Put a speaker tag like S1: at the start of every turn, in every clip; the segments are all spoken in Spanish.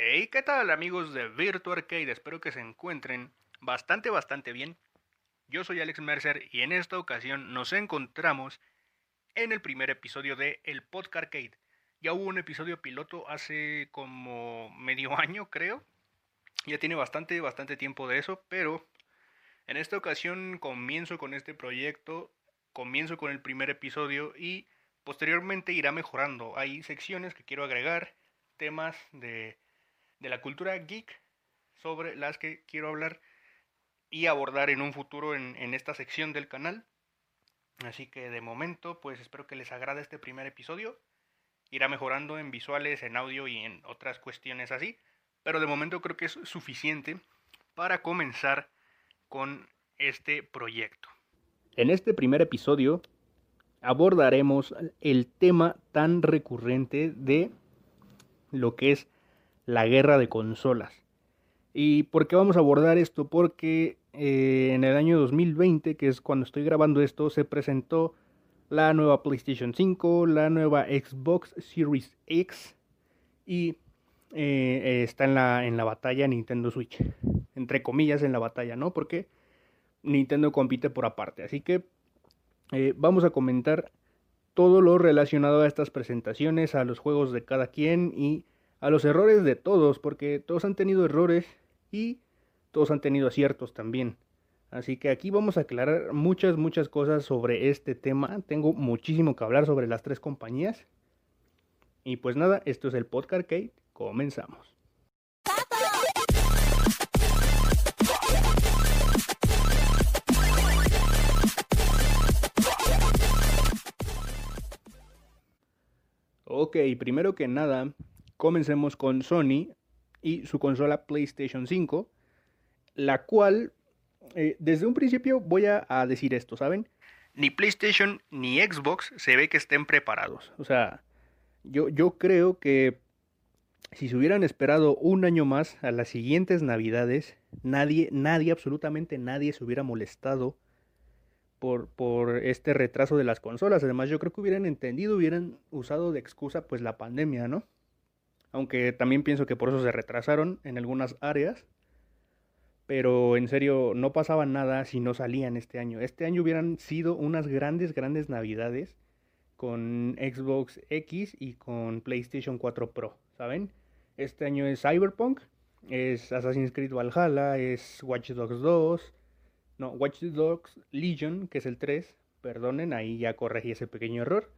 S1: Hey, ¿qué tal amigos de Virtual Arcade? Espero que se encuentren bastante, bastante bien. Yo soy Alex Mercer y en esta ocasión nos encontramos en el primer episodio de El Podcast Arcade. Ya hubo un episodio piloto hace como medio año, creo. Ya tiene bastante, bastante tiempo de eso, pero en esta ocasión comienzo con este proyecto, comienzo con el primer episodio y posteriormente irá mejorando. Hay secciones que quiero agregar, temas de de la cultura geek sobre las que quiero hablar y abordar en un futuro en, esta sección del canal. Así que de momento, pues espero que les agrade este primer episodio. Irá mejorando en visuales, en audio y en otras cuestiones así. Pero de momento creo que es suficiente para comenzar con este proyecto. En este primer episodio abordaremos el tema tan recurrente de lo que es la guerra de consolas. ¿Y por qué vamos a abordar esto? Porque eh, en el año 2020, que es cuando estoy grabando esto, se presentó la nueva PlayStation 5, la nueva Xbox Series X y eh, está en la, en la batalla Nintendo Switch. Entre comillas en la batalla, ¿no? Porque Nintendo compite por aparte. Así que eh, vamos a comentar todo lo relacionado a estas presentaciones, a los juegos de cada quien y a los errores de todos, porque todos han tenido errores y todos han tenido aciertos también. Así que aquí vamos a aclarar muchas, muchas cosas sobre este tema. Tengo muchísimo que hablar sobre las tres compañías. Y pues nada, esto es el podcast Kate. Comenzamos. Ok, primero que nada, Comencemos con Sony y su consola PlayStation 5, la cual, eh, desde un principio voy a, decir esto, ¿saben? Ni PlayStation ni Xbox se ve que estén preparados. O sea, yo, yo creo que si se hubieran esperado un año más a las siguientes navidades, nadie, nadie, absolutamente nadie se hubiera molestado por, por este retraso de las consolas. Además, yo creo que hubieran entendido, hubieran usado de excusa pues la pandemia, ¿no? Aunque también pienso que por eso se retrasaron en algunas áreas. Pero en serio, no pasaba nada si no salían este año. Este año hubieran sido unas grandes, grandes navidades con Xbox X y con PlayStation 4 Pro, ¿saben? Este año es Cyberpunk, es Assassin's Creed Valhalla, es Watch Dogs 2, no, Watch Dogs Legion, que es el 3, perdonen, ahí ya corregí ese pequeño error.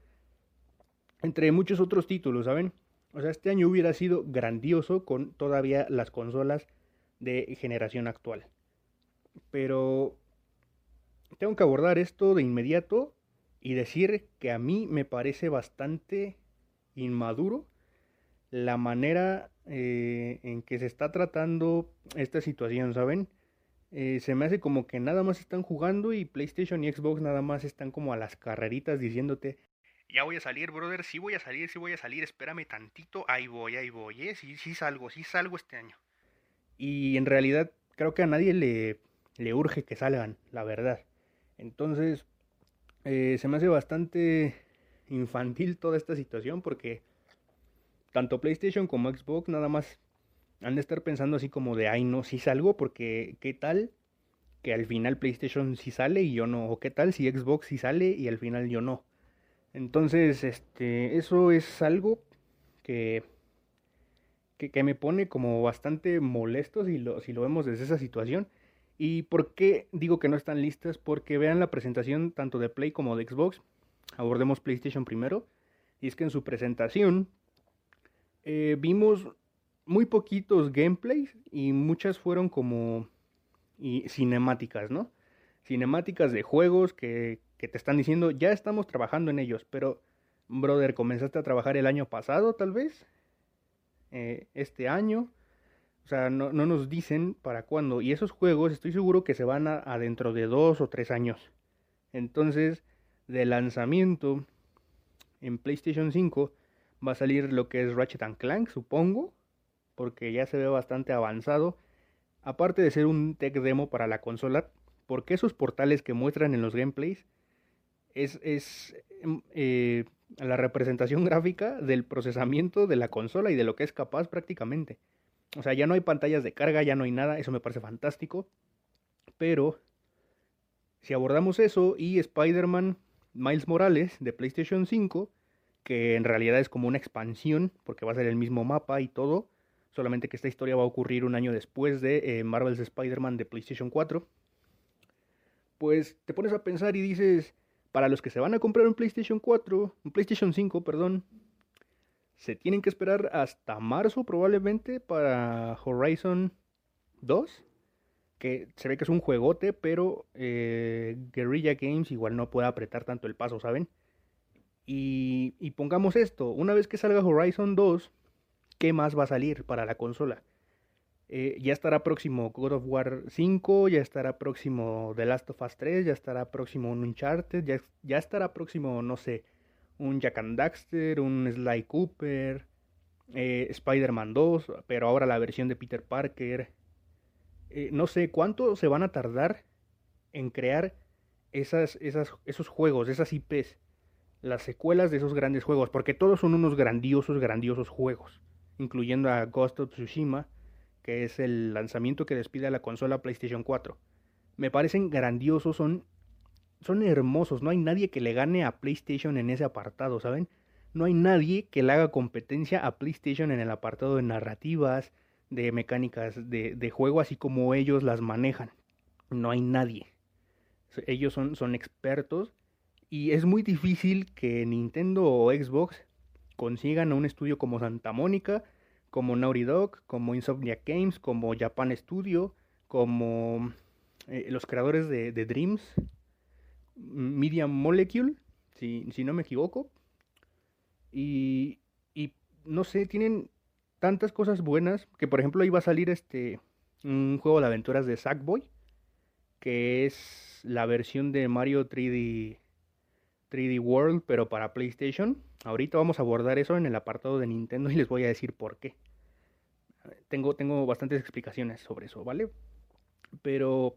S1: Entre muchos otros títulos, ¿saben? O sea, este año hubiera sido grandioso con todavía las consolas de generación actual. Pero tengo que abordar esto de inmediato y decir que a mí me parece bastante inmaduro la manera eh, en que se está tratando esta situación, ¿saben? Eh, se me hace como que nada más están jugando y PlayStation y Xbox nada más están como a las carreritas diciéndote, ya voy a salir, brother, sí voy a salir, sí voy a salir, espérame tantito, ahí voy, ahí voy, ¿eh? sí, sí salgo, sí salgo este año. Y en realidad creo que a nadie le, le urge que salgan, la verdad. Entonces, eh, se me hace bastante infantil toda esta situación porque tanto PlayStation como Xbox nada más han de estar pensando así como de, ay no, sí salgo porque qué tal que al final PlayStation sí sale y yo no, o qué tal si Xbox sí sale y al final yo no. Entonces, este, eso es algo que, que, me pone como bastante molesto si lo, si lo vemos desde esa situación. ¿Y por qué digo que no están listas? Porque vean la presentación tanto de Play como de Xbox. Abordemos PlayStation primero. Y es que en su presentación eh, vimos muy poquitos gameplays y muchas fueron como y cinemáticas, ¿no? Cinemáticas de juegos que, que te están diciendo, ya estamos trabajando en ellos, pero, brother, comenzaste a trabajar el año pasado, tal vez, eh, este año, o sea, no, nos dicen para cuándo, y esos juegos estoy seguro que se van a, dentro de dos o tres años. Entonces, de lanzamiento en PlayStation 5 va a salir lo que es Ratchet and Clank, supongo, porque ya se ve bastante avanzado. Aparte de ser un tech demo para la consola, porque esos portales que muestran en los gameplays es, em, eh, la representación gráfica del procesamiento de la consola y de lo que es capaz prácticamente. O sea, ya no hay pantallas de carga, ya no hay nada, eso me parece fantástico. Pero si abordamos eso y Spider-Man Miles Morales de PlayStation 5, que en realidad es como una expansión, porque va a ser el mismo mapa y todo, solamente que esta historia va a ocurrir un año después de eh, Marvel's Spider-Man de PlayStation 4, pues te pones a pensar y dices, para los que se van a comprar un PlayStation 4, un PlayStation 5, perdón, se tienen que esperar hasta marzo probablemente para Horizon 2, que se ve que es un juegote, pero eh, Guerrilla Games igual no puede apretar tanto el paso, ¿saben? Y, y pongamos esto, una vez que salga Horizon 2, ¿qué más va a salir para la consola? Eh, ya estará próximo God of War 5, ya estará próximo The Last of Us 3, ya estará próximo un Uncharted, ya, ya estará próximo, no sé, un Jack and Daxter, un Sly Cooper, eh, Spider-Man 2, pero ahora la versión de Peter Parker. Eh, no sé cuánto se van a tardar en crear esas, esas, esos juegos, esas IPs, las secuelas de esos grandes juegos, porque todos son unos grandiosos, grandiosos juegos, incluyendo a Ghost of Tsushima, que es el lanzamiento que despide a la consola PlayStation 4. Me parecen grandiosos, son, son hermosos, no hay nadie que le gane a PlayStation en ese apartado, ¿saben? No hay nadie que le haga competencia a PlayStation en el apartado de narrativas, de mecánicas de, de juego, así como ellos las manejan. No hay nadie. Ellos son, son expertos y es muy difícil que Nintendo o Xbox consigan a un estudio como Santa Mónica como Naughty Dog, como Insomniac Games, como Japan Studio, como eh, los creadores de, Dreams, Media Molecule, si, no me equivoco. Y, y, no sé, tienen tantas cosas buenas que por ejemplo iba a salir este un juego de aventuras de Sackboy que es la versión de Mario 3D 3D World pero para PlayStation Ahorita vamos a abordar eso en el apartado de Nintendo y les voy a decir por qué. Tengo, tengo bastantes explicaciones sobre eso, ¿vale? Pero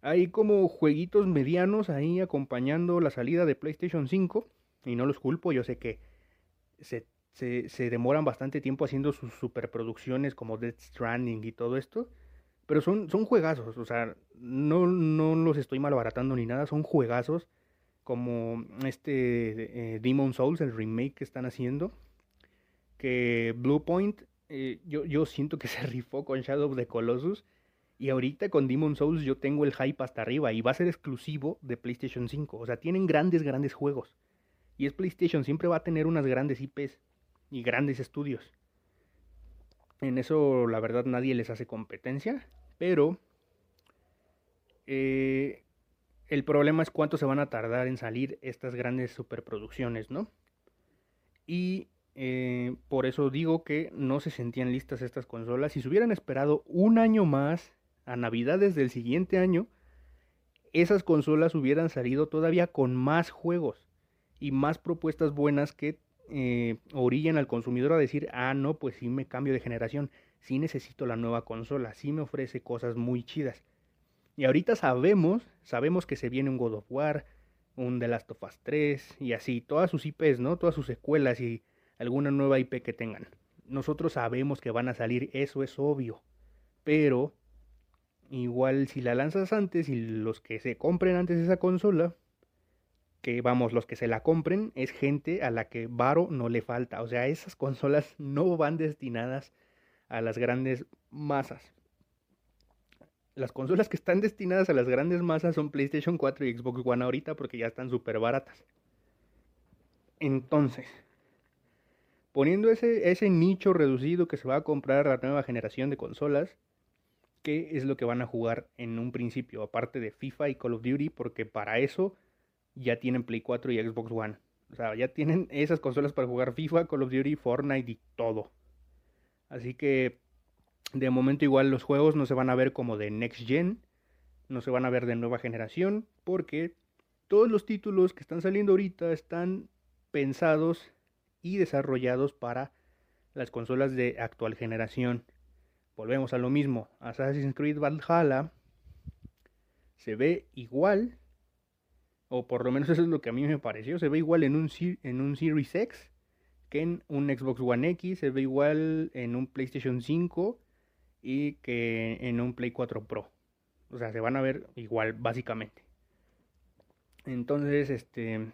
S1: hay como jueguitos medianos ahí acompañando la salida de PlayStation 5. Y no los culpo, yo sé que se, se, demoran bastante tiempo haciendo sus superproducciones como Dead Stranding y todo esto. Pero son, son juegazos, o sea, no, no los estoy malbaratando ni nada, son juegazos como este eh, Demon Souls, el remake que están haciendo, que Bluepoint, eh, yo, yo siento que se rifó con Shadow of the Colossus, y ahorita con Demon Souls yo tengo el hype hasta arriba, y va a ser exclusivo de PlayStation 5, o sea, tienen grandes, grandes juegos, y es PlayStation, siempre va a tener unas grandes IPs y grandes estudios. En eso la verdad nadie les hace competencia, pero eh, el problema es cuánto se van a tardar en salir estas grandes superproducciones, ¿no? Y eh, por eso digo que no se sentían listas estas consolas. Si se hubieran esperado un año más, a Navidades del siguiente año, esas consolas hubieran salido todavía con más juegos y más propuestas buenas que eh, al consumidor a decir, ah, no, pues sí me cambio de generación, sí necesito la nueva consola, sí me ofrece cosas muy chidas. Y ahorita sabemos, sabemos que se viene un God of War, un The Last of Us 3 y así, todas sus IPs, ¿no? Todas sus secuelas y alguna nueva IP que tengan. Nosotros sabemos que van a salir, eso es obvio. Pero igual si la lanzas antes y los que se compren antes esa consola, que vamos, los que se la compren es gente a la que varo no le falta. O sea, esas consolas no van destinadas a las grandes masas las consolas que están destinadas a las grandes masas son PlayStation 4 y Xbox One ahorita porque ya están súper baratas. Entonces, poniendo ese, nicho reducido que se va a comprar la nueva generación de consolas, ¿qué es lo que van a jugar en un principio? Aparte de FIFA y Call of Duty, porque para eso ya tienen Play 4 y Xbox One. O sea, ya tienen esas consolas para jugar FIFA, Call of Duty, Fortnite y todo. Así que de momento igual los juegos no se van a ver como de next gen, no se van a ver de nueva generación, porque todos los títulos que están saliendo ahorita están pensados y desarrollados para las consolas de actual generación. Volvemos a lo mismo, Assassin's Creed Valhalla se ve igual, o por lo menos eso es lo que a mí me pareció, se ve igual en un, en un Series X que en un Xbox One X, se ve igual en un PlayStation 5 y que en un Play 4 Pro. O sea, se van a ver igual, básicamente. Entonces, este,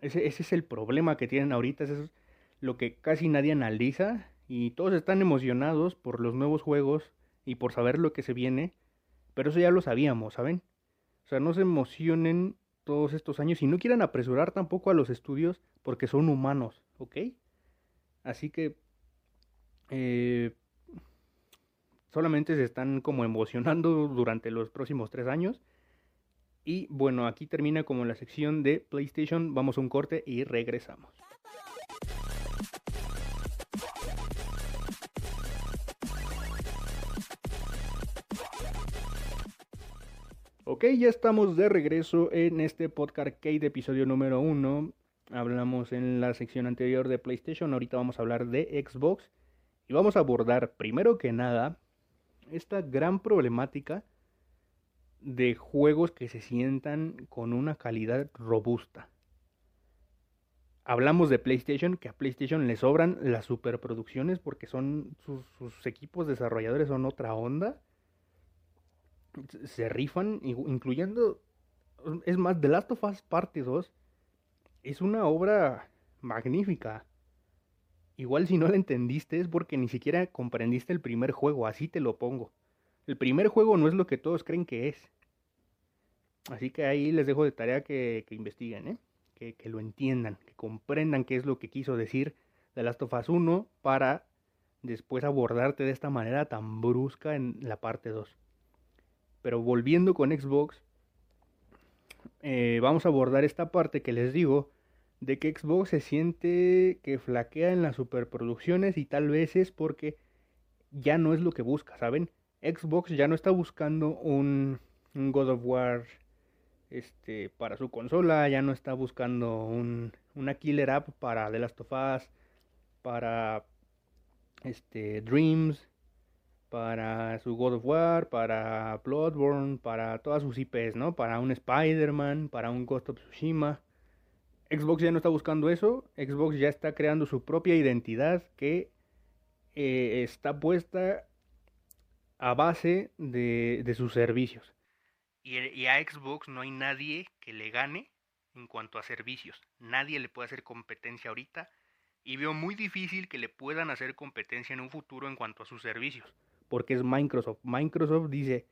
S1: ese, es el problema que tienen ahorita. Eso es lo que casi nadie analiza. Y todos están emocionados por los nuevos juegos y por saber lo que se viene. Pero eso ya lo sabíamos, ¿saben? O sea, no se emocionen todos estos años y no quieran apresurar tampoco a los estudios porque son humanos, ¿ok? Así que eh, solamente se están como emocionando durante los próximos tres años. Y bueno, aquí termina como la sección de PlayStation. Vamos a un corte y regresamos. Ok, ya estamos de regreso en este podcast Kate, episodio número 1. Hablamos en la sección anterior de PlayStation, ahorita vamos a hablar de Xbox y vamos a abordar primero que nada esta gran problemática de juegos que se sientan con una calidad robusta. Hablamos de PlayStation, que a PlayStation le sobran las superproducciones porque son sus, equipos desarrolladores son otra onda se rifan, incluyendo, es más, The Last of Us Parte 2 es una obra magnífica. Igual si no la entendiste es porque ni siquiera comprendiste el primer juego, así te lo pongo. El primer juego no es lo que todos creen que es. Así que ahí les dejo de tarea que, investiguen, ¿eh? que, lo entiendan, que comprendan qué es lo que quiso decir The Last of Us 1 para después abordarte de esta manera tan brusca en la parte 2. Pero volviendo con Xbox, eh, vamos a abordar esta parte que les digo de que Xbox se siente que flaquea en las superproducciones y tal vez es porque ya no es lo que busca, ¿saben? Xbox ya no está buscando un, God of War este, para su consola, ya no está buscando un, una killer app para The Last of Us, para este, Dreams, para su God of War, para Bloodborne, para todas sus IPs, ¿no? Para un Spider-Man, para un Ghost of Tsushima. Xbox ya no está buscando eso, Xbox ya está creando su propia identidad que eh, está puesta a base de, sus servicios. Y, y, a Xbox no hay nadie que le gane en cuanto a servicios. Nadie le puede hacer competencia ahorita y veo muy difícil que le puedan hacer competencia en un futuro en cuanto a sus servicios porque es Microsoft. Microsoft dice,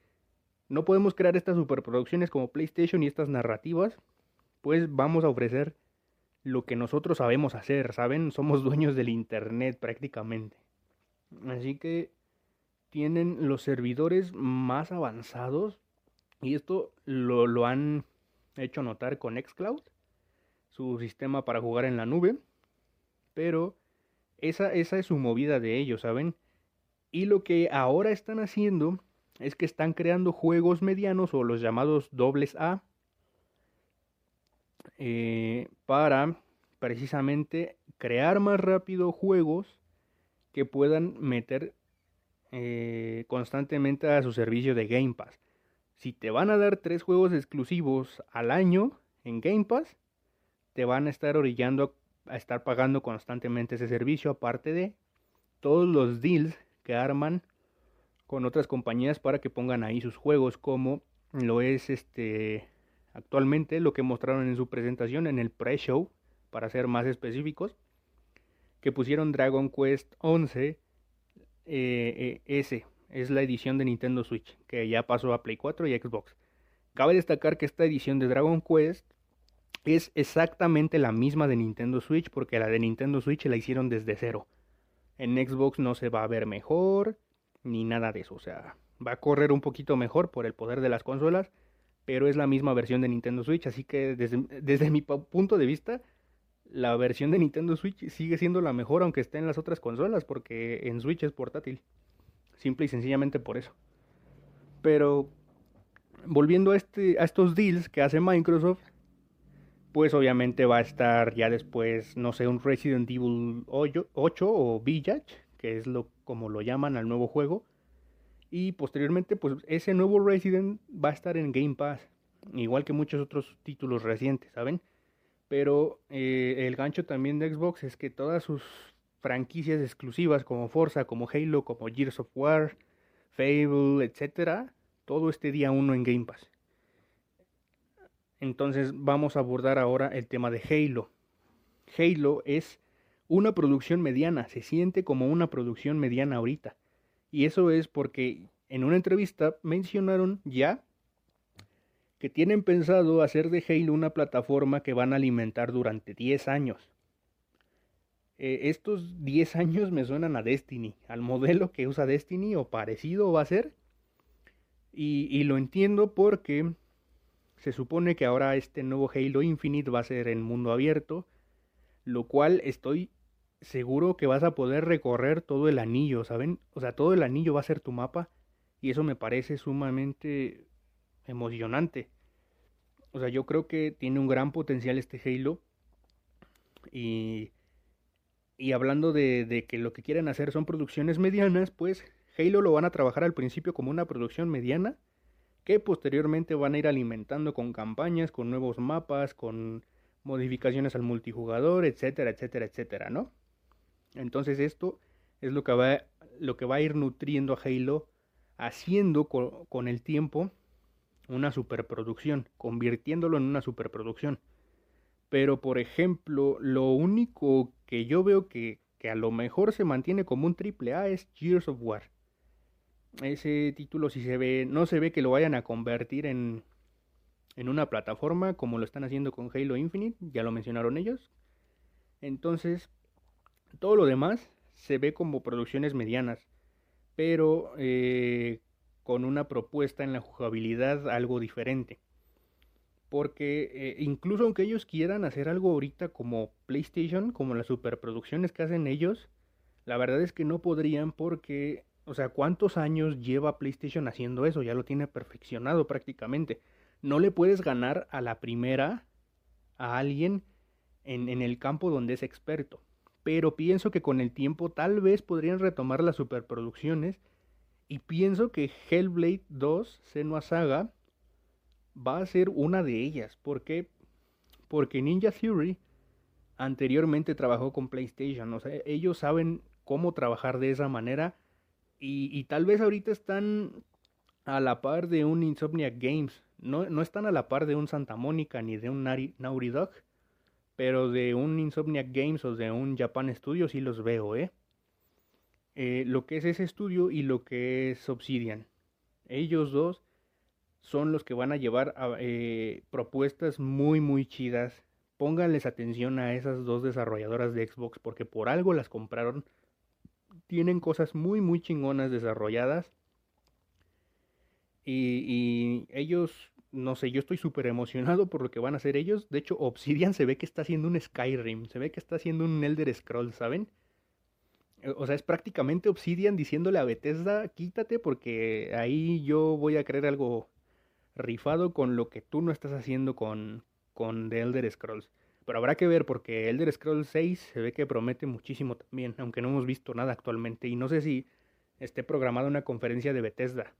S1: no podemos crear estas superproducciones como PlayStation y estas narrativas, pues vamos a ofrecer lo que nosotros sabemos hacer, ¿saben? Somos dueños del Internet prácticamente. Así que tienen los servidores más avanzados y esto lo, lo han hecho notar con Xcloud, su sistema para jugar en la nube, pero esa, esa es su movida de ellos, ¿saben? Y lo que ahora están haciendo es que están creando juegos medianos o los llamados dobles A eh, para precisamente crear más rápido juegos que puedan meter eh, constantemente a su servicio de Game Pass. Si te van a dar tres juegos exclusivos al año en Game Pass, te van a estar orillando a estar pagando constantemente ese servicio, aparte de todos los deals que arman con otras compañías para que pongan ahí sus juegos como lo es este actualmente lo que mostraron en su presentación en el pre-show para ser más específicos que pusieron Dragon Quest 11 eh, eh, S es la edición de Nintendo Switch que ya pasó a Play 4 y Xbox cabe destacar que esta edición de Dragon Quest es exactamente la misma de Nintendo Switch porque la de Nintendo Switch la hicieron desde cero en Xbox no se va a ver mejor, ni nada de eso. O sea, va a correr un poquito mejor por el poder de las consolas, pero es la misma versión de Nintendo Switch. Así que desde, desde mi punto de vista, la versión de Nintendo Switch sigue siendo la mejor, aunque esté en las otras consolas, porque en Switch es portátil. Simple y sencillamente por eso. Pero volviendo a, este, a estos deals que hace Microsoft, pues obviamente va a estar ya después, no sé, un Resident Evil 8 o Village, que es lo como lo llaman al nuevo juego. Y posteriormente, pues ese nuevo Resident va a estar en Game Pass, igual que muchos otros títulos recientes, ¿saben? Pero eh, el gancho también de Xbox es que todas sus franquicias exclusivas como Forza, como Halo, como Gears of War, Fable, etcétera, todo este día uno en Game Pass. Entonces vamos a abordar ahora el tema de Halo. Halo es una producción mediana, se siente como una producción mediana ahorita. Y eso es porque en una entrevista mencionaron ya que tienen pensado hacer de Halo una plataforma que van a alimentar durante 10 años. Eh, estos 10 años me suenan a Destiny, al modelo que usa Destiny o parecido va a ser. Y, y lo entiendo porque se supone que ahora este nuevo Halo Infinite va a ser en mundo abierto, lo cual estoy seguro que vas a poder recorrer todo el anillo, ¿saben? O sea, todo el anillo va a ser tu mapa y eso me parece sumamente emocionante. O sea, yo creo que tiene un gran potencial este Halo. Y, y hablando de, de, que lo que quieren hacer son producciones medianas, pues Halo lo van a trabajar al principio como una producción mediana, que posteriormente van a ir alimentando con campañas, con nuevos mapas, con modificaciones al multijugador, etcétera, etcétera, etcétera, ¿no? Entonces esto es lo que va, lo que va a ir nutriendo a Halo haciendo con, el tiempo una superproducción, convirtiéndolo en una superproducción. Pero, por ejemplo, lo único que yo veo que, que a lo mejor se mantiene como un triple A es Gears of War. Ese título si se ve, no se ve que lo vayan a convertir en, en una plataforma como lo están haciendo con Halo Infinite, ya lo mencionaron ellos. Entonces, todo lo demás se ve como producciones medianas pero eh, con una propuesta en la jugabilidad algo diferente. Porque eh, incluso aunque ellos quieran hacer algo ahorita como PlayStation, como las superproducciones que hacen ellos, la verdad es que no podrían porque, o sea, ¿cuántos años lleva PlayStation haciendo eso? Ya lo tiene perfeccionado prácticamente. No le puedes ganar a la primera a alguien en, en el campo donde es experto pero pienso que con el tiempo tal vez podrían retomar las superproducciones y pienso que Hellblade 2 Senua Saga va a ser una de ellas. ¿Por qué? Porque Ninja Theory anteriormente trabajó con PlayStation, o sea, ellos saben cómo trabajar de esa manera y, y tal vez ahorita están a la par de un Insomniac Games, no, no están a la par de un Santa Mónica ni de un Naughty Dog, pero de un Insomniac Games o de un Japan Studio sí los veo, ¿eh? ¿eh? Lo que es ese estudio y lo que es Obsidian. Ellos dos son los que van a llevar eh, propuestas muy, muy chidas. Pónganles atención a esas dos desarrolladoras de Xbox porque por algo las compraron. Tienen cosas muy, muy chingonas desarrolladas. Y ellos no sé, yo estoy súper emocionado por lo que van a hacer ellos. De hecho, Obsidian se ve que está haciendo un Skyrim, se ve que está haciendo un Elder Scrolls, ¿saben? Eh, o sea, es prácticamente Obsidian diciéndole a Bethesda, quítate porque ahí yo voy a creer algo rifado con lo que tú no estás haciendo con, con The Elder Scrolls. Pero habrá que ver porque Elder Scrolls 6 se ve que promete muchísimo también, aunque no hemos visto nada actualmente. Y no sé si esté programada una conferencia de Bethesda.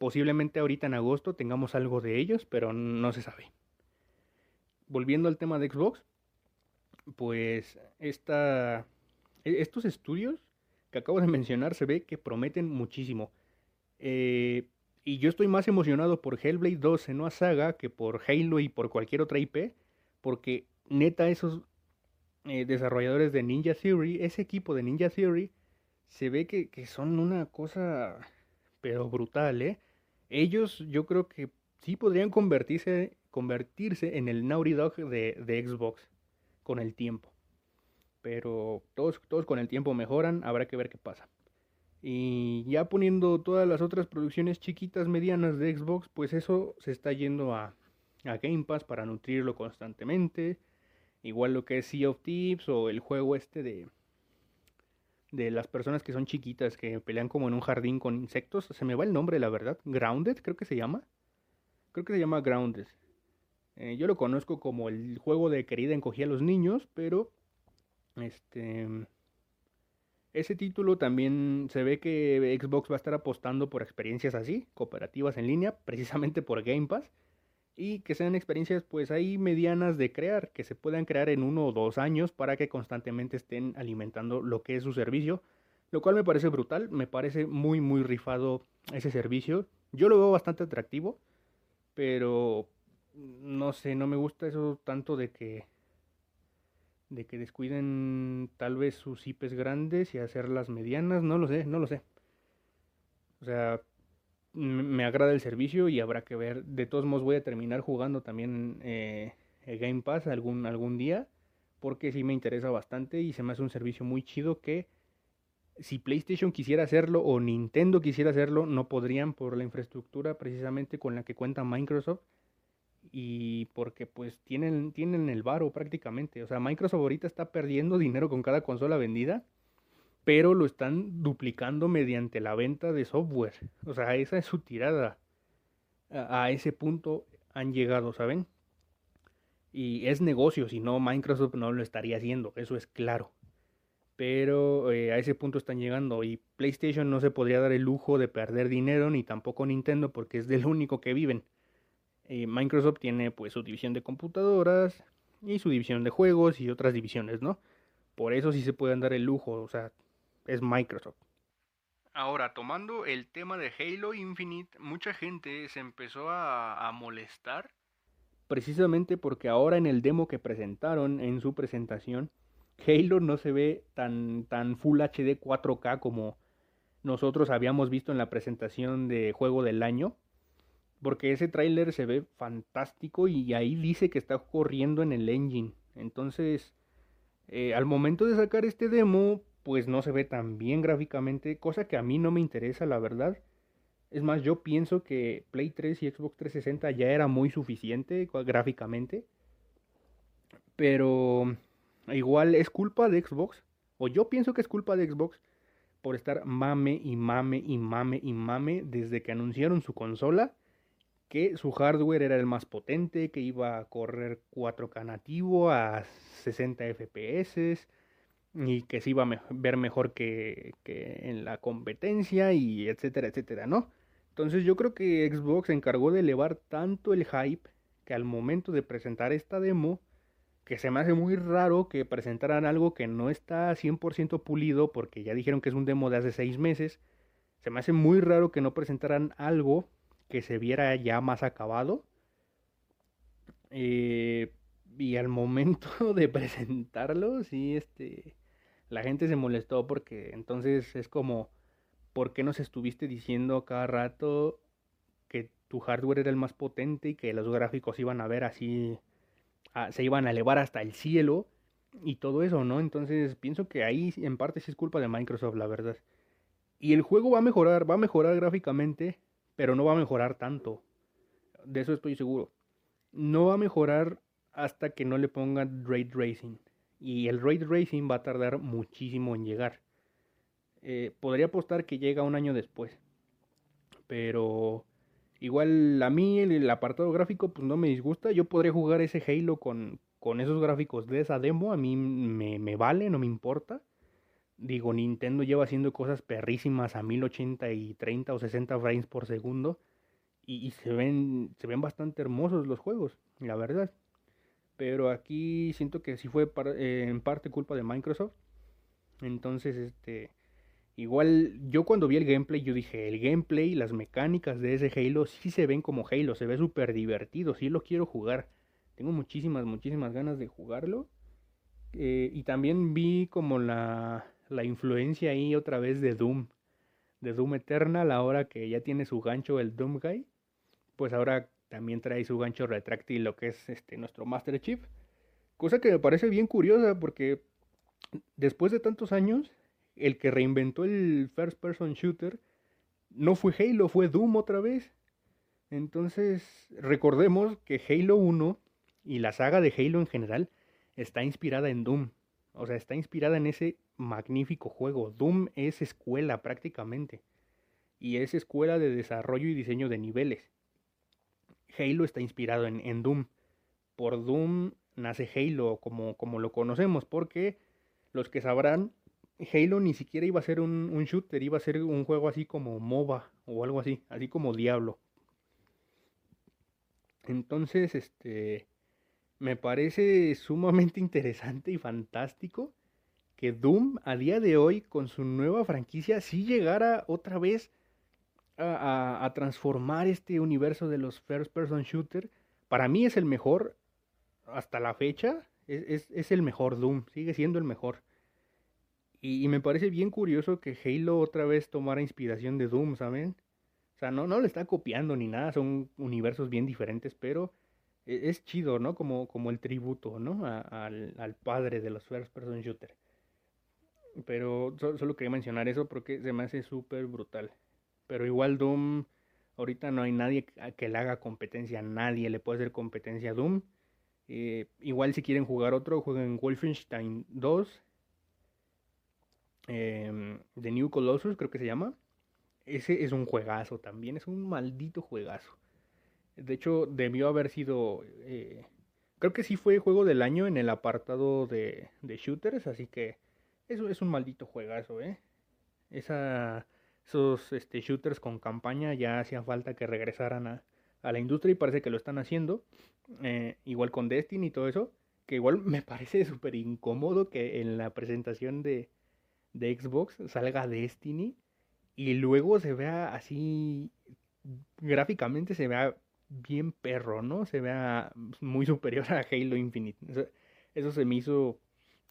S1: Posiblemente ahorita en agosto tengamos algo de ellos, pero no se sabe. Volviendo al tema de Xbox, pues esta, e, estos estudios que acabo de mencionar se ve que prometen muchísimo. Eh, y yo estoy más emocionado por Hellblade 2 en una saga que por Halo y por cualquier otra IP, porque neta esos eh, desarrolladores de Ninja Theory, ese equipo de Ninja Theory, se ve que, que son una cosa pero brutal, ¿eh? Ellos yo creo que sí podrían convertirse, convertirse en el Naughty Dog de, de Xbox con el tiempo. Pero todos, todos con el tiempo mejoran, habrá que ver qué pasa. Y ya poniendo todas las otras producciones chiquitas, medianas de Xbox, pues eso se está yendo a, a Game Pass para nutrirlo constantemente. Igual lo que es Sea of Thieves o el juego este de, de las personas que son chiquitas, que pelean como en un jardín con insectos. Se me va el nombre, la verdad. Grounded, creo que se llama. Creo que se llama Grounded. Eh, yo lo conozco como el juego de querida encogía a los niños, pero este ese título también se ve que Xbox va a estar apostando por experiencias así, cooperativas en línea, precisamente por Game Pass y que sean experiencias pues ahí medianas de crear, que se puedan crear en uno o dos años para que constantemente estén alimentando lo que es su servicio, Lo cual me parece brutal, me parece muy, muy rifado ese servicio. Yo lo veo bastante atractivo, pero no sé, no me gusta eso tanto de que de que descuiden tal vez sus IPs grandes y hacerlas medianas, no lo sé, no lo sé. O sea, me agrada el servicio y habrá que ver. De todos modos voy a terminar jugando también eh, el Game Pass algún, algún día, porque sí me interesa bastante y se me hace un servicio muy chido que si PlayStation quisiera hacerlo o Nintendo quisiera hacerlo, no podrían por la infraestructura precisamente con la que cuenta Microsoft y porque pues tienen, tienen el varo prácticamente. O sea, Microsoft ahorita está perdiendo dinero con cada consola vendida, pero lo están duplicando mediante la venta de software. O sea, esa es su tirada. A, ese punto han llegado, ¿saben? Y es negocio, si no Microsoft no lo estaría haciendo, eso es claro. Pero eh, a ese punto están llegando y PlayStation no se podría dar el lujo de perder dinero, ni tampoco Nintendo, porque es del único que viven. Eh, Microsoft tiene pues su división de computadoras y su división de juegos y otras divisiones, ¿no? Por eso sí se pueden dar el lujo, o sea, es Microsoft. Ahora, tomando el tema de Halo Infinite, mucha gente se empezó a, molestar precisamente porque ahora en el demo que presentaron en su presentación, Halo no se ve tan, tan Full HD 4K como nosotros habíamos visto en la presentación de Juego del Año, porque ese tráiler se ve fantástico y ahí dice que está corriendo en el engine. Entonces, eh, al momento de sacar este demo, pues no se ve tan bien gráficamente, cosa que a mí no me interesa, la verdad. Es más, yo pienso que Play 3 y Xbox 360 ya era muy suficiente gráficamente. Pero igual es culpa de Xbox. O yo pienso que es culpa de Xbox por estar mame y mame y mame y mame desde que anunciaron su consola. Que su hardware era el más potente, que iba a correr 4K nativo a 60 FPS y que se iba a ver mejor que, que en la competencia y etcétera, etcétera, ¿no? Entonces yo creo que Xbox se encargó de elevar tanto el hype que al momento de presentar esta demo, que se me hace muy raro que presentaran algo que no está 100% pulido, porque ya dijeron que es un demo de hace seis meses, se me hace muy raro que no presentaran algo que se viera ya más acabado. Eh, y al momento de presentarlo, sí, este, la gente se molestó porque entonces es como ¿por qué nos estuviste diciendo cada rato que tu hardware era el más potente y que los gráficos iban a ver así, se iban a elevar hasta el cielo y todo eso, ¿no? Entonces pienso que ahí en parte sí es culpa de Microsoft, la verdad. Y el juego va a mejorar, va a mejorar gráficamente, pero no va a mejorar tanto. De eso estoy seguro. No va a mejorar hasta que no le pongan Ray Racing. Y el Ray Racing va a tardar muchísimo en llegar. Eh, podría apostar que llega un año después. Pero igual a mí el, apartado gráfico pues no me disgusta. Yo podría jugar ese Halo con, con esos gráficos de esa demo. A mí me, me, vale, no me importa. Digo, Nintendo lleva haciendo cosas perrísimas a 1080 y 30 o 60 frames por segundo. Y, se, ven, se ven bastante hermosos los juegos, la verdad. Pero aquí siento que sí fue eh, en parte culpa de Microsoft. Entonces, este Igual yo cuando vi el gameplay, yo dije, el gameplay, las mecánicas de ese Halo sí se ven como Halo, se ve súper divertido, sí lo quiero jugar. Tengo muchísimas, muchísimas ganas de jugarlo. Eh, y también vi como la, la influencia ahí otra vez de Doom. De Doom Eternal, ahora que ya tiene su gancho el Doom Guy. Pues ahora también trae su gancho retráctil, lo que es este, nuestro Master Chief. Cosa que me parece bien curiosa porque después de tantos años el que reinventó el first person shooter no fue Halo, fue Doom otra vez. Entonces, recordemos que Halo 1 y la saga de Halo en general está inspirada en Doom. O sea, está inspirada en ese magnífico juego. Doom es escuela prácticamente. Y es escuela de desarrollo y diseño de niveles. Halo está inspirado en, Doom. Por Doom nace Halo como, como lo conocemos. Porque los que sabrán, Halo ni siquiera iba a ser un, shooter, iba a ser un juego así como MOBA o algo así, así como Diablo. Entonces, este, me parece sumamente interesante y fantástico que Doom a día de hoy con su nueva franquicia sí llegara otra vez a, transformar este universo de los first person shooter. Para mí es el mejor hasta la fecha. Es, el mejor Doom, sigue siendo el mejor. Y, me parece bien curioso que Halo otra vez tomara inspiración de Doom, ¿saben? O sea, no, no le está copiando ni nada, son universos bien diferentes, pero e, es, chido, ¿no? Como, como el tributo, ¿no? al, al, padre de los first person shooter. Pero solo quería mencionar eso porque se me hace súper brutal. Pero igual Doom, ahorita no hay nadie que le haga competencia, nadie le puede hacer competencia a Doom. Eh, igual si quieren jugar otro, jueguen Wolfenstein 2. Eh, The New Colossus creo que se llama. Ese es un juegazo también, es un maldito juegazo. De hecho, debió haber sido... Eh, creo que sí fue juego del año en el apartado de, de shooters, así que eso es un maldito juegazo, ¿eh? Esa, esos este, shooters con campaña ya hacía falta que regresaran a, la industria y parece que lo están haciendo. Eh, igual con Destiny y todo eso. Que igual me parece súper incómodo que en la presentación de, de Xbox salga Destiny y luego se vea así gráficamente se vea bien perro, ¿no? Se vea muy superior a Halo Infinite. eso se me hizo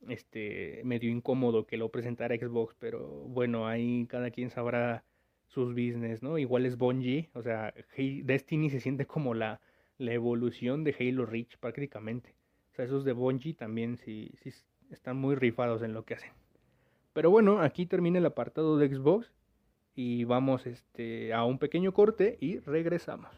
S1: este, medio incómodo que lo presentara Xbox, pero bueno, ahí cada quien sabrá sus business, ¿no? Igual es Bungie, o sea, Destiny se siente como la, la evolución de Halo Reach prácticamente. O sea, esos de Bungie también sí, están muy rifados en lo que hacen. Pero bueno, aquí termina el apartado de Xbox y vamos este, a un pequeño corte y regresamos.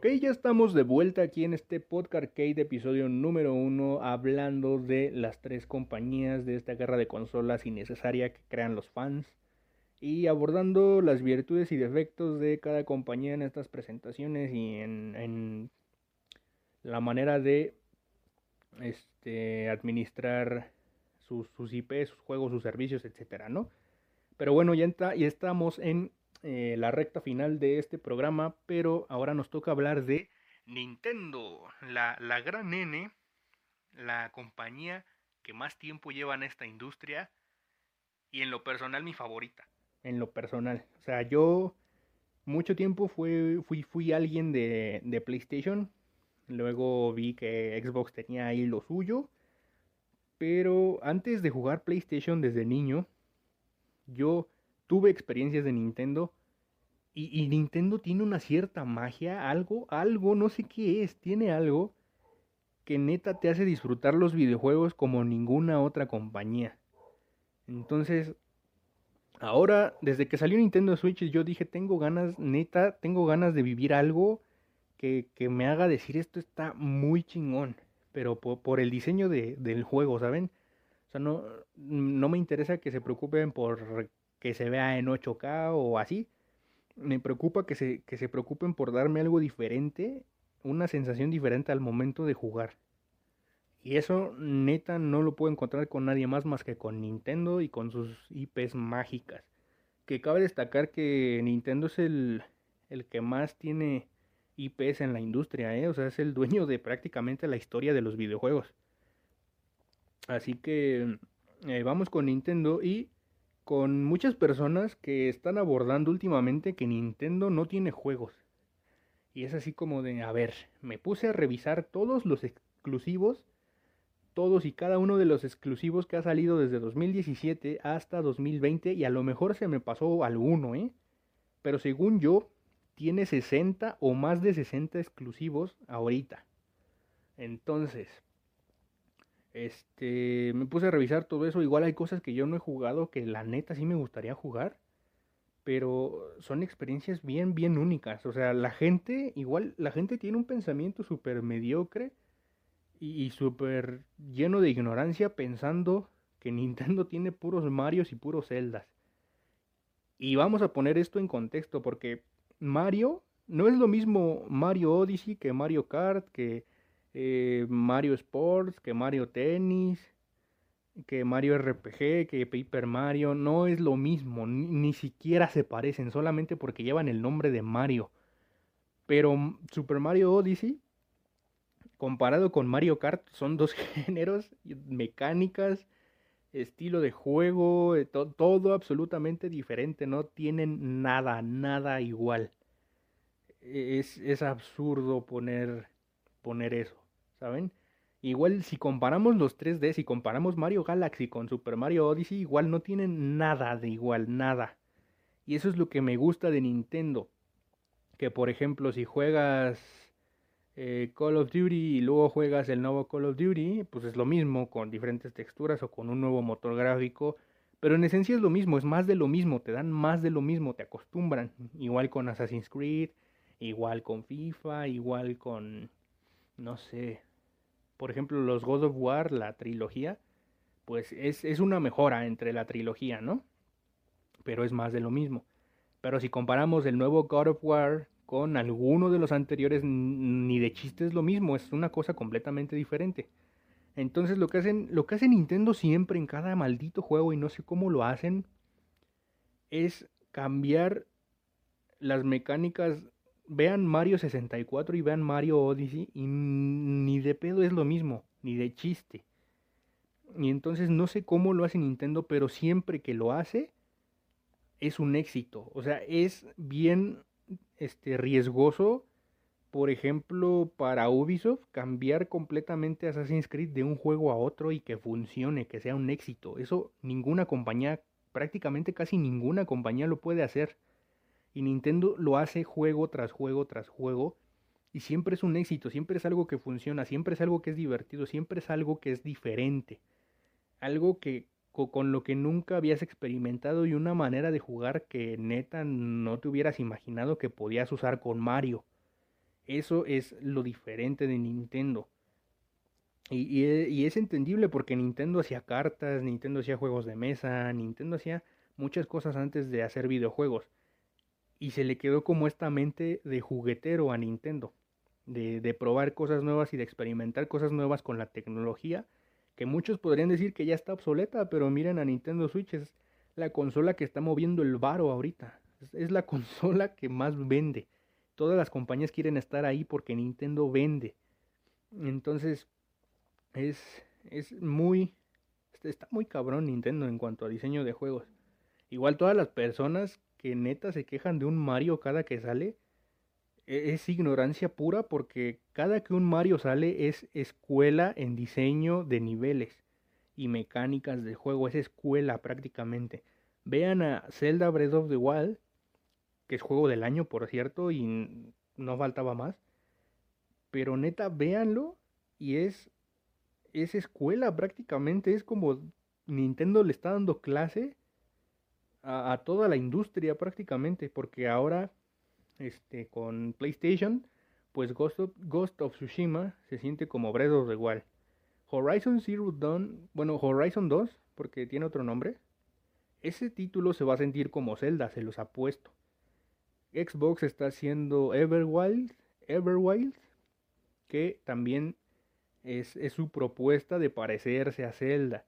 S1: Ok, ya estamos de vuelta aquí en este podcast arcade episodio número uno hablando de las tres compañías de esta guerra de consolas innecesaria que crean los fans y abordando las virtudes y defectos de cada compañía en estas presentaciones y en, la manera de este, administrar sus, sus IP, sus juegos, sus servicios, etcétera, ¿no? Pero bueno, ya, ya estamos en eh, la recta final de este programa, pero ahora nos toca hablar de Nintendo, la, la gran N, la compañía que más tiempo lleva en esta industria y en lo personal mi favorita, en lo personal. O sea, yo mucho tiempo fui, fui, fui alguien de, de PlayStation, luego vi que Xbox tenía ahí lo suyo, pero antes de jugar PlayStation desde niño, yo tuve experiencias de Nintendo y, Nintendo tiene una cierta magia, algo, algo, no sé qué es, tiene algo que neta te hace disfrutar los videojuegos como ninguna otra compañía. Entonces, ahora, desde que salió Nintendo Switch, yo dije, tengo ganas, neta, tengo ganas de vivir algo que, que me haga decir esto está muy chingón, pero por, por el diseño de, del juego, ¿saben? O sea, no, no me interesa que se preocupen por que se vea en 8K o así. Me preocupa que se, que se preocupen por darme algo diferente, una sensación diferente al momento de jugar. Y eso neta no lo puedo encontrar con nadie más más que con Nintendo y con sus IPs mágicas. Que cabe destacar que Nintendo es el, el que más tiene IPs en la industria, ¿eh? o sea, es el dueño de prácticamente la historia de los videojuegos. Así que eh, vamos con Nintendo y con muchas personas que están abordando últimamente que Nintendo no tiene juegos. Y es así como de, a ver, me puse a revisar todos los exclusivos, todos y cada uno de los exclusivos que ha salido desde 2017 hasta 2020 y a lo mejor se me pasó alguno, ¿eh? Pero según yo, tiene 60 o más de 60 exclusivos ahorita. Entonces, este, me puse a revisar todo eso. Igual hay cosas que yo no he jugado que la neta sí me gustaría jugar. Pero son experiencias bien, bien únicas. O sea, la gente, igual, la gente tiene un pensamiento súper mediocre y, y súper lleno de ignorancia pensando que Nintendo tiene puros Marios y puros Zeldas. Y vamos a poner esto en contexto porque Mario no es lo mismo Mario Odyssey que Mario Kart, que eh, Mario Sports, que Mario Tennis, que Mario RPG, que Paper Mario, no es lo mismo, ni, siquiera se parecen, solamente porque llevan el nombre de Mario. Pero Super Mario Odyssey, comparado con Mario Kart, son dos géneros, mecánicas, estilo de juego, eh, to todo absolutamente diferente, no tienen nada, nada igual. Es, es absurdo poner, poner eso, ¿saben? Igual si comparamos los 3D, si comparamos Mario Galaxy con Super Mario Odyssey, igual no tienen nada de igual, nada. Y eso es lo que me gusta de Nintendo. Que por ejemplo, si juegas eh, Call of Duty y luego juegas el nuevo Call of Duty, pues es lo mismo, con diferentes texturas o con un nuevo motor gráfico. Pero en esencia es lo mismo, es más de lo mismo, te dan más de lo mismo, te acostumbran. Igual con Assassin's Creed, igual con FIFA, igual con, no sé, por ejemplo, los God of War, la trilogía, pues es, es una mejora entre la trilogía, ¿no? Pero es más de lo mismo. Pero si comparamos el nuevo God of War con alguno de los anteriores, ni de chiste es lo mismo, es una cosa completamente diferente. Entonces lo que hacen, lo que hace Nintendo siempre en cada maldito juego, y no sé cómo lo hacen, es cambiar las mecánicas vean Mario 64 y vean Mario Odyssey y ni de pedo es lo mismo, ni de chiste. Y entonces no sé cómo lo hace Nintendo, pero siempre que lo hace es un éxito. O sea, es bien este riesgoso, por ejemplo, para Ubisoft cambiar completamente Assassin's Creed de un juego a otro y que funcione, que sea un éxito. Eso ninguna compañía, prácticamente casi ninguna compañía lo puede hacer. Y Nintendo lo hace juego tras juego tras juego. Y siempre es un éxito, siempre es algo que funciona, siempre es algo que es divertido, siempre es algo que es diferente. Algo que con lo que nunca habías experimentado y una manera de jugar que neta no te hubieras imaginado que podías usar con Mario. Eso es lo diferente de Nintendo. Y, y, es entendible porque Nintendo hacía cartas, Nintendo hacía juegos de mesa, Nintendo hacía muchas cosas antes de hacer videojuegos y se le quedó como esta mente de juguetero a Nintendo, de, de, probar cosas nuevas y de experimentar cosas nuevas con la tecnología, que muchos podrían decir que ya está obsoleta, pero miren a Nintendo Switch, es la consola que está moviendo el varo ahorita, es, la consola que más vende. Todas las compañías quieren estar ahí porque Nintendo vende. Entonces, es, es muy, está muy cabrón Nintendo en cuanto a diseño de juegos. Igual todas las personas que neta se quejan de un Mario cada que sale, e, es ignorancia pura porque cada que un Mario sale es escuela en diseño de niveles y mecánicas de juego, es escuela prácticamente. Vean a Zelda Breath of the Wild, que es juego del año por cierto y no faltaba más, pero neta véanlo y es es escuela prácticamente, es como Nintendo le está dando clase a, toda la industria prácticamente, porque ahora este, con PlayStation, pues Ghost of, Ghost of Tsushima se siente como Breath of the Wild. Horizon Zero Dawn, bueno, Horizon 2, porque tiene otro nombre, ese título se va a sentir como Zelda, se los ha puesto. Xbox está haciendo Everwild, Everwild, que también es, es su propuesta de parecerse a Zelda.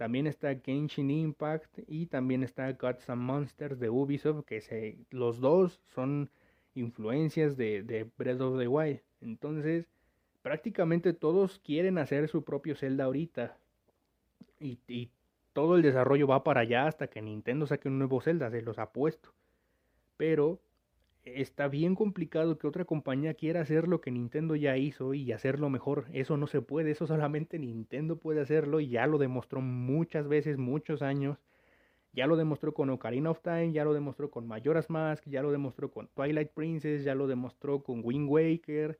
S1: También está Genshin Impact y también está Gods and Monsters de Ubisoft, que se, los dos son influencias de, de Breath of the Wild. Entonces, prácticamente todos quieren hacer su propio Zelda ahorita. Y, y, todo el desarrollo va para allá hasta que Nintendo saque un nuevo Zelda, se los ha puesto. Pero está bien complicado que otra compañía quiera hacer lo que Nintendo ya hizo y hacerlo mejor. Eso no se puede, eso solamente Nintendo puede hacerlo y ya lo demostró muchas veces, muchos años. Ya lo demostró con Ocarina of Time, ya lo demostró con Majora's Mask, ya lo demostró con Twilight Princess, ya lo demostró con Wind Waker,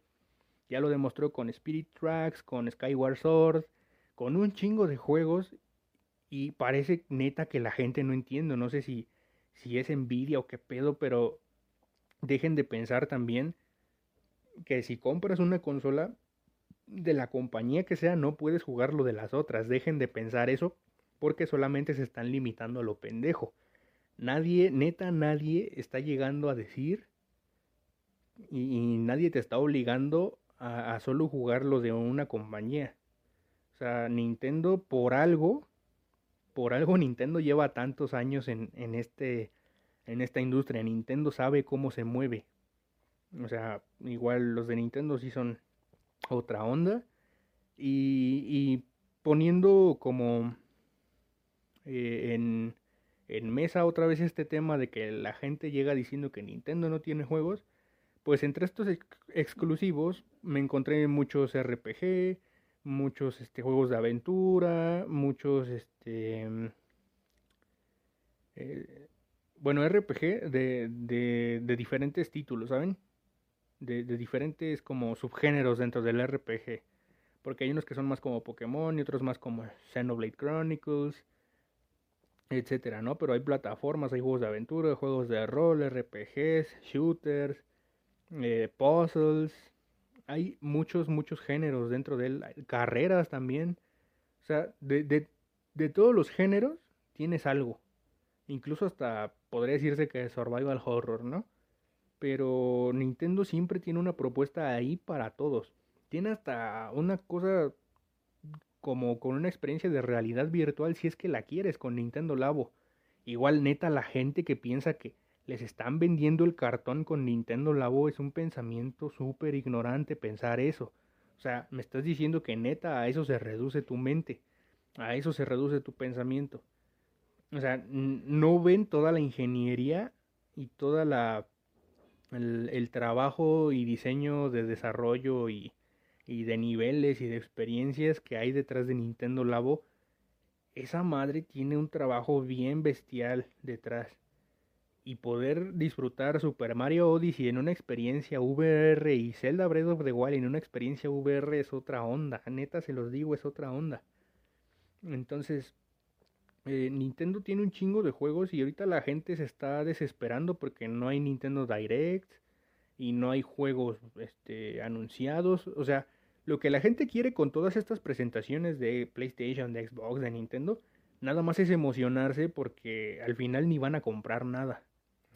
S1: ya lo demostró con Spirit Tracks, con Skyward Sword, con un chingo de juegos y parece neta que la gente no entiende, no sé si si es envidia o qué pedo, pero dejen de pensar también que si compras una consola de la compañía que sea, no puedes jugar lo de las otras. Dejen de pensar eso porque solamente se están limitando a lo pendejo. Nadie, neta, nadie está llegando a decir y, nadie te está obligando a, a, solo jugar lo de una compañía. O sea, Nintendo por algo por algo Nintendo lleva tantos años en, en, este, en esta industria. Nintendo sabe cómo se mueve. O sea, igual los de Nintendo sí son otra onda. Y, poniendo como eh, en, en mesa otra vez este tema de que la gente llega diciendo que Nintendo no tiene juegos, pues entre estos exclusivos me encontré muchos RPG, muchos este, juegos de aventura, muchos este eh, bueno RPG de, de, de, diferentes títulos, ¿saben? De, diferentes como subgéneros dentro del RPG. Porque hay unos que son más como Pokémon y otros más como Xenoblade Chronicles, etcétera, ¿no? Pero hay plataformas, hay juegos de aventura, juegos de rol, RPGs, shooters, eh, puzzles. Hay muchos, muchos géneros dentro de él. Carreras también. O sea, de, de, de todos los géneros tienes algo. Incluso hasta podría decirse que es survival horror, ¿no? Pero Nintendo siempre tiene una propuesta ahí para todos. Tiene hasta una cosa como con una experiencia de realidad virtual si es que la quieres con Nintendo Labo. Igual neta la gente que piensa que les están vendiendo el cartón con Nintendo Labo es un pensamiento súper ignorante pensar eso. O sea, me estás diciendo que neta a eso se reduce tu mente, a eso se reduce tu pensamiento. O sea, no ven toda la ingeniería y toda la el, el trabajo y diseño de desarrollo y, y de niveles y de experiencias que hay detrás de Nintendo Labo, esa madre tiene un trabajo bien bestial detrás. Y poder disfrutar Super Mario Odyssey en una experiencia VR y Zelda Breath of the Wild en una experiencia VR es otra onda. Neta, se los digo, es otra onda. Entonces, eh, Nintendo tiene un chingo de juegos y ahorita la gente se está desesperando porque no hay Nintendo Direct y no hay juegos este, anunciados. O sea, lo que la gente quiere con todas estas presentaciones de PlayStation, de Xbox, de Nintendo, nada más es emocionarse porque al final ni van a comprar nada.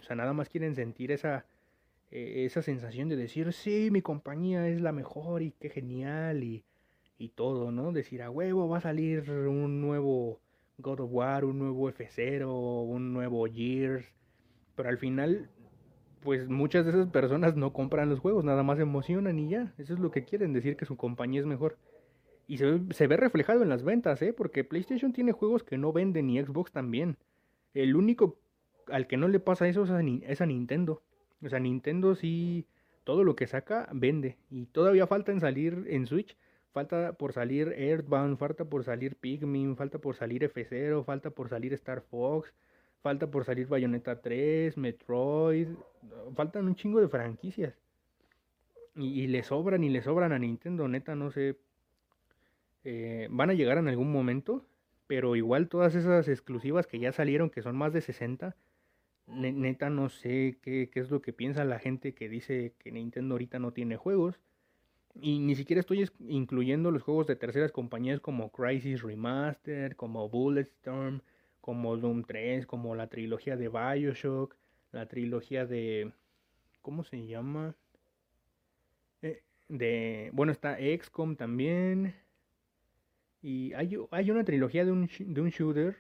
S1: O sea, nada más quieren sentir esa, eh, esa sensación de decir, sí, mi compañía es la mejor y qué genial y, y todo, ¿no? Decir, a huevo va a salir un nuevo God of War, un nuevo F0, un nuevo Gears. Pero al final pues muchas de esas personas no compran los juegos, nada más emocionan y ya. Eso es lo que quieren, decir que su compañía es mejor. Y se se ve reflejado en las ventas, ¿eh? Porque PlayStation tiene juegos que no venden y Xbox también. El único al que no le pasa eso es a, es a Nintendo. O sea, Nintendo sí, todo lo que saca vende. Y todavía falta en salir en Switch. Falta por salir Earthbound, falta por salir Pikmin, falta por salir F0, falta por salir Star Fox Falta por salir Bayonetta 3, Metroid. Faltan un chingo de franquicias. Y, le sobran y le sobran a Nintendo, neta, no sé. Eh, van a llegar en algún momento. Pero igual todas esas exclusivas que ya salieron, que son más de 60. Neta, no sé qué, qué es lo que piensa la gente que dice que Nintendo ahorita no tiene juegos. Y ni siquiera estoy incluyendo los juegos de terceras compañías como Crisis Remaster, como Bulletstorm, como Doom 3, como la trilogía de Bioshock, la trilogía de... ¿Cómo se llama? Eh, de... Bueno, está XCOM también. Y hay, hay una trilogía de un, de un shooter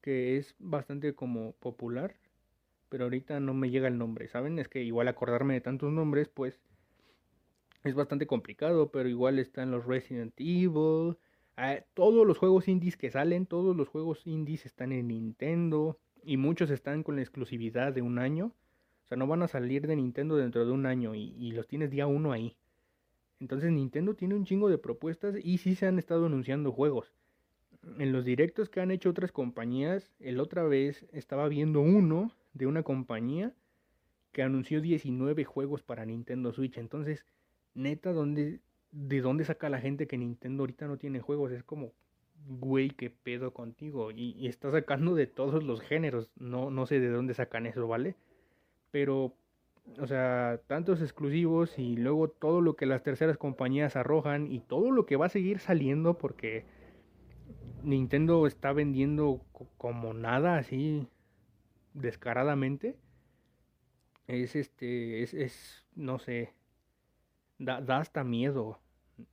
S1: que es bastante como popular, pero ahorita no me llega el nombre, ¿saben? Es que igual acordarme de tantos nombres, pues es bastante complicado, pero igual están los Resident Evil, Ah, todos los juegos indies que salen, todos los juegos indies están en Nintendo y muchos están con la exclusividad de un año. O sea, no van a salir de Nintendo dentro de un año y, los tienes día uno ahí. Entonces Nintendo tiene un chingo de propuestas y sí se han estado anunciando juegos. En los directos que han hecho otras compañías, el otra vez estaba viendo uno de una compañía que anunció 19 juegos para Nintendo Switch. Entonces, neta, ¿dónde, de dónde saca la gente que Nintendo ahorita no tiene juegos. Es como, güey, qué pedo contigo. Y, está sacando de todos los géneros. No, no sé de dónde sacan eso, ¿vale? Pero, o sea, tantos exclusivos y luego todo lo que las terceras compañías arrojan y todo lo que va a seguir saliendo porque Nintendo está vendiendo como nada así descaradamente. Es este, es, es no sé, da, hasta miedo.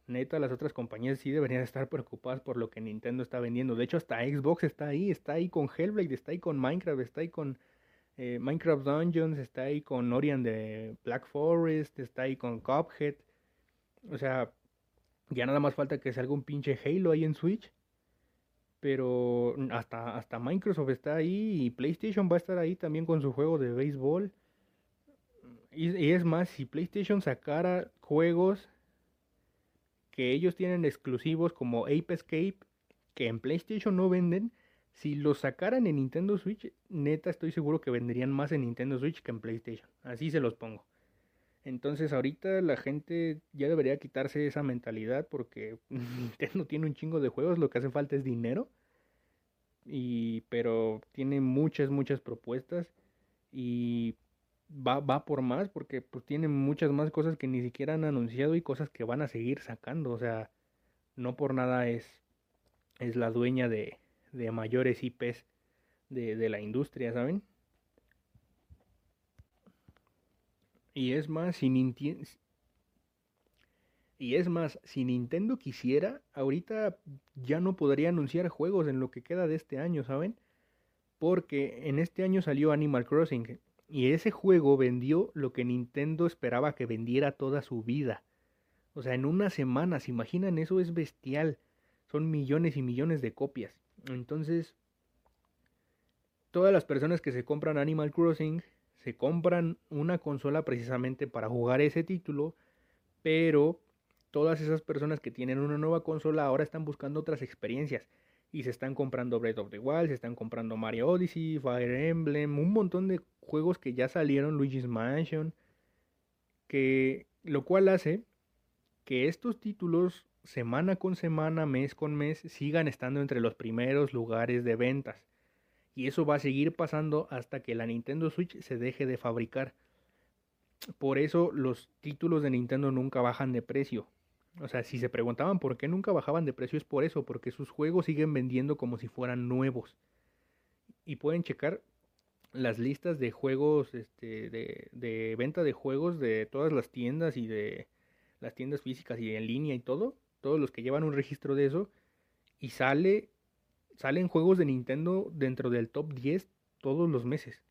S1: neta, las otras compañías sí deberían estar preocupadas por lo que Nintendo está vendiendo. De hecho, hasta Xbox está ahí, está ahí con Hellblade, está ahí con Minecraft, está ahí con eh, Minecraft Dungeons, está ahí con Orion de Black Forest, está ahí con Cuphead. O sea, ya nada más falta que salga un pinche Halo ahí en Switch. Pero hasta, hasta Microsoft está ahí y PlayStation va a estar ahí también con su juego de béisbol. Y, es más, si PlayStation sacara juegos que ellos tienen exclusivos como Ape Escape, que en PlayStation no venden, si los sacaran en Nintendo Switch, neta estoy seguro que venderían más en Nintendo Switch que en PlayStation. Así se los pongo. Entonces ahorita la gente ya debería quitarse esa mentalidad porque Nintendo tiene un chingo de juegos, lo que hace falta es dinero. Y pero tiene muchas muchas propuestas y va, va por más porque pues tiene muchas más cosas que ni siquiera han anunciado y cosas que van a seguir sacando, o sea, no por nada es es la dueña de, de mayores IPs de, de la industria, ¿saben? Y es más, si Nintendo... Y es más, si Nintendo quisiera, ahorita ya no podría anunciar juegos en lo que queda de este año, ¿saben? Porque en este año salió Animal Crossing y ese juego vendió lo que Nintendo esperaba que vendiera toda su vida. O sea, en unas semanas, ¿se imaginan? Eso es bestial. Son millones y millones de copias. Entonces, todas las personas que se compran Animal Crossing se compran una consola precisamente para jugar ese título, pero todas esas personas que tienen una nueva consola ahora están buscando otras experiencias y se están comprando Breath of the Wild, se están comprando Mario Odyssey, Fire Emblem, un montón de juegos que ya salieron, Luigi's Mansion, que lo cual hace que estos títulos semana con semana, mes con mes, sigan estando entre los primeros lugares de ventas. Y eso va a seguir pasando hasta que la Nintendo Switch se deje de fabricar. Por eso los títulos de Nintendo nunca bajan de precio. O sea, si se preguntaban por qué nunca bajaban de precio es por eso, porque sus juegos siguen vendiendo como si fueran nuevos. Y pueden checar las listas de juegos, este, de, de venta de juegos de todas las tiendas y de las tiendas físicas y en línea y todo todos los que llevan un registro de eso, y sale, salen juegos de Nintendo dentro del top 10 todos los meses.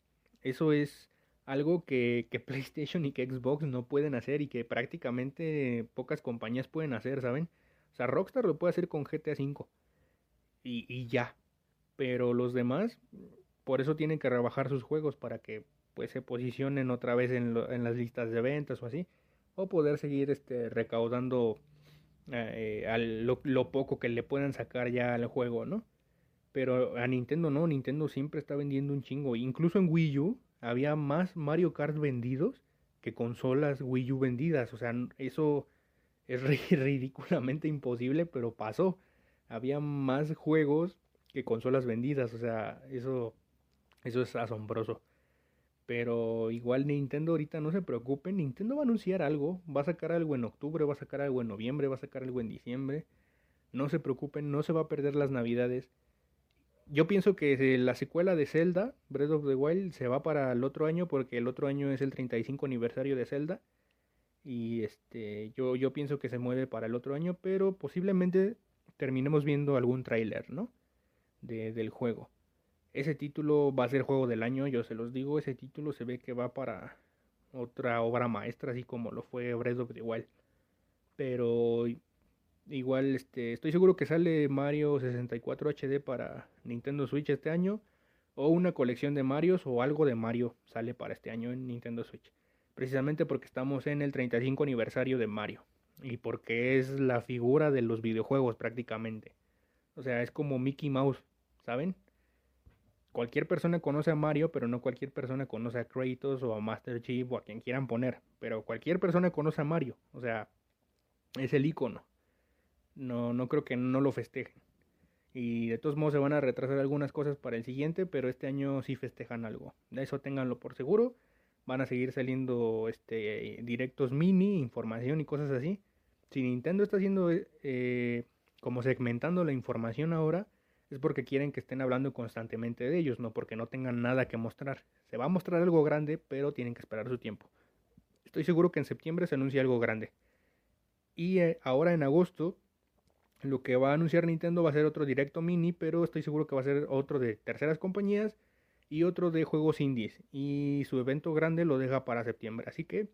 S1: Eso es algo que, que, PlayStation y que Xbox no pueden hacer y que prácticamente pocas compañías pueden hacer, ¿saben? O sea, Rockstar lo puede hacer con GTA V y, y ya. Pero los demás, por eso tienen que rebajar sus juegos para que pues se posicionen otra vez en, en las listas de ventas o así. O poder seguir este, recaudando eh, a lo, poco que le puedan sacar ya al juego, ¿no? Pero a Nintendo no, Nintendo siempre está vendiendo un chingo. Incluso en Wii U había más Mario Kart vendidos que consolas Wii U vendidas. O sea, eso es ridículamente imposible, pero pasó. Había más juegos que consolas vendidas. O sea, eso, eso es asombroso. Pero igual Nintendo ahorita no se preocupen, Nintendo va a anunciar algo, va a sacar algo en octubre, va a sacar algo en noviembre, va a sacar algo en diciembre. No se preocupen, no se va a perder las navidades. Yo pienso que la secuela de Zelda, Breath of the Wild, se va para el otro año porque el otro año es el 35 aniversario de Zelda. Y este, yo, yo pienso que se mueve para el otro año, pero posiblemente terminemos viendo algún tráiler, ¿no? De, del juego. Ese título va a ser juego del año, yo se los digo, ese título se ve que va para otra obra maestra, así como lo fue Breath of the Wild. Pero igual este, estoy seguro que sale Mario 64 HD para Nintendo Switch este año. O una colección de Marios o algo de Mario sale para este año en Nintendo Switch. Precisamente porque estamos en el 35 aniversario de Mario. Y porque es la figura de los videojuegos prácticamente. O sea, es como Mickey Mouse, ¿saben? cualquier persona conoce a Mario, pero no cualquier persona conoce a Kratos o a Master Chief o a quien quieran poner. Pero cualquier persona conoce a Mario. O sea, es el icono. No, no creo que no lo festejen. Y de todos modos se van a retrasar algunas cosas para el siguiente, pero este año sí festejan algo. De eso ténganlo por seguro. Van a seguir saliendo este directos mini, información y cosas así. Si Nintendo está haciendo eh, como segmentando la información ahora, es porque quieren que estén hablando constantemente de ellos, no porque no tengan nada que mostrar. Se va a mostrar algo grande, pero tienen que esperar su tiempo. Estoy seguro que en septiembre se anuncia algo grande. Y eh, ahora en agosto, lo que va a anunciar Nintendo va a ser otro directo mini, pero estoy seguro que va a ser otro de terceras compañías y otro de juegos indies. Y su evento grande lo deja para septiembre. Así que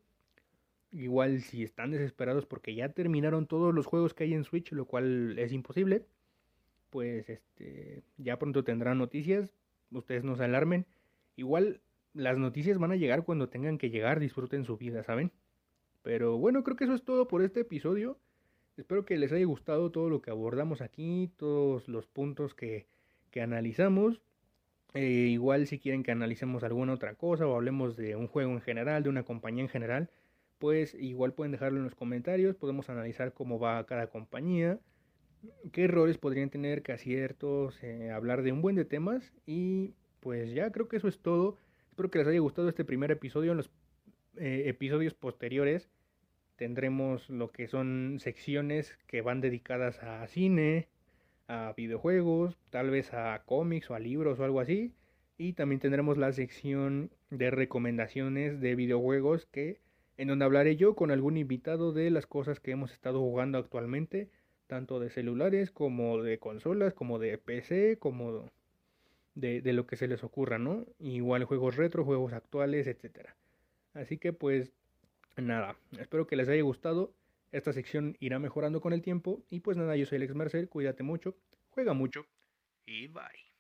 S1: igual si están desesperados porque ya terminaron todos los juegos que hay en Switch, lo cual es imposible, pues este ya pronto tendrán noticias. Ustedes no se alarmen. Igual las noticias van a llegar cuando tengan que llegar, disfruten su vida, ¿saben? Pero bueno, creo que eso es todo por este episodio. Espero que les haya gustado todo lo que abordamos aquí, todos los puntos que, que analizamos. Eh, igual si quieren que analicemos alguna otra cosa o hablemos de un juego en general, de una compañía en general, pues igual pueden dejarlo en los comentarios, podemos analizar cómo va cada compañía, qué errores podrían tener, qué aciertos, eh, hablar de un buen de temas y pues ya creo que eso es todo. Espero que les haya gustado este primer episodio. En los eh, episodios posteriores tendremos lo que son secciones que van dedicadas a cine, a videojuegos, tal vez a cómics o a libros o algo así. Y también tendremos la sección de recomendaciones de videojuegos que en donde hablaré yo con algún invitado de las cosas que hemos estado jugando actualmente, tanto de celulares como de consolas, como de PC, como de, de lo que se les ocurra, ¿no? Igual juegos retro, juegos actuales, etcétera. Así que pues nada, espero que les haya gustado. Esta sección irá mejorando con el tiempo. Y pues nada, yo soy Alex Mercer, cuídate mucho, juega mucho y bye.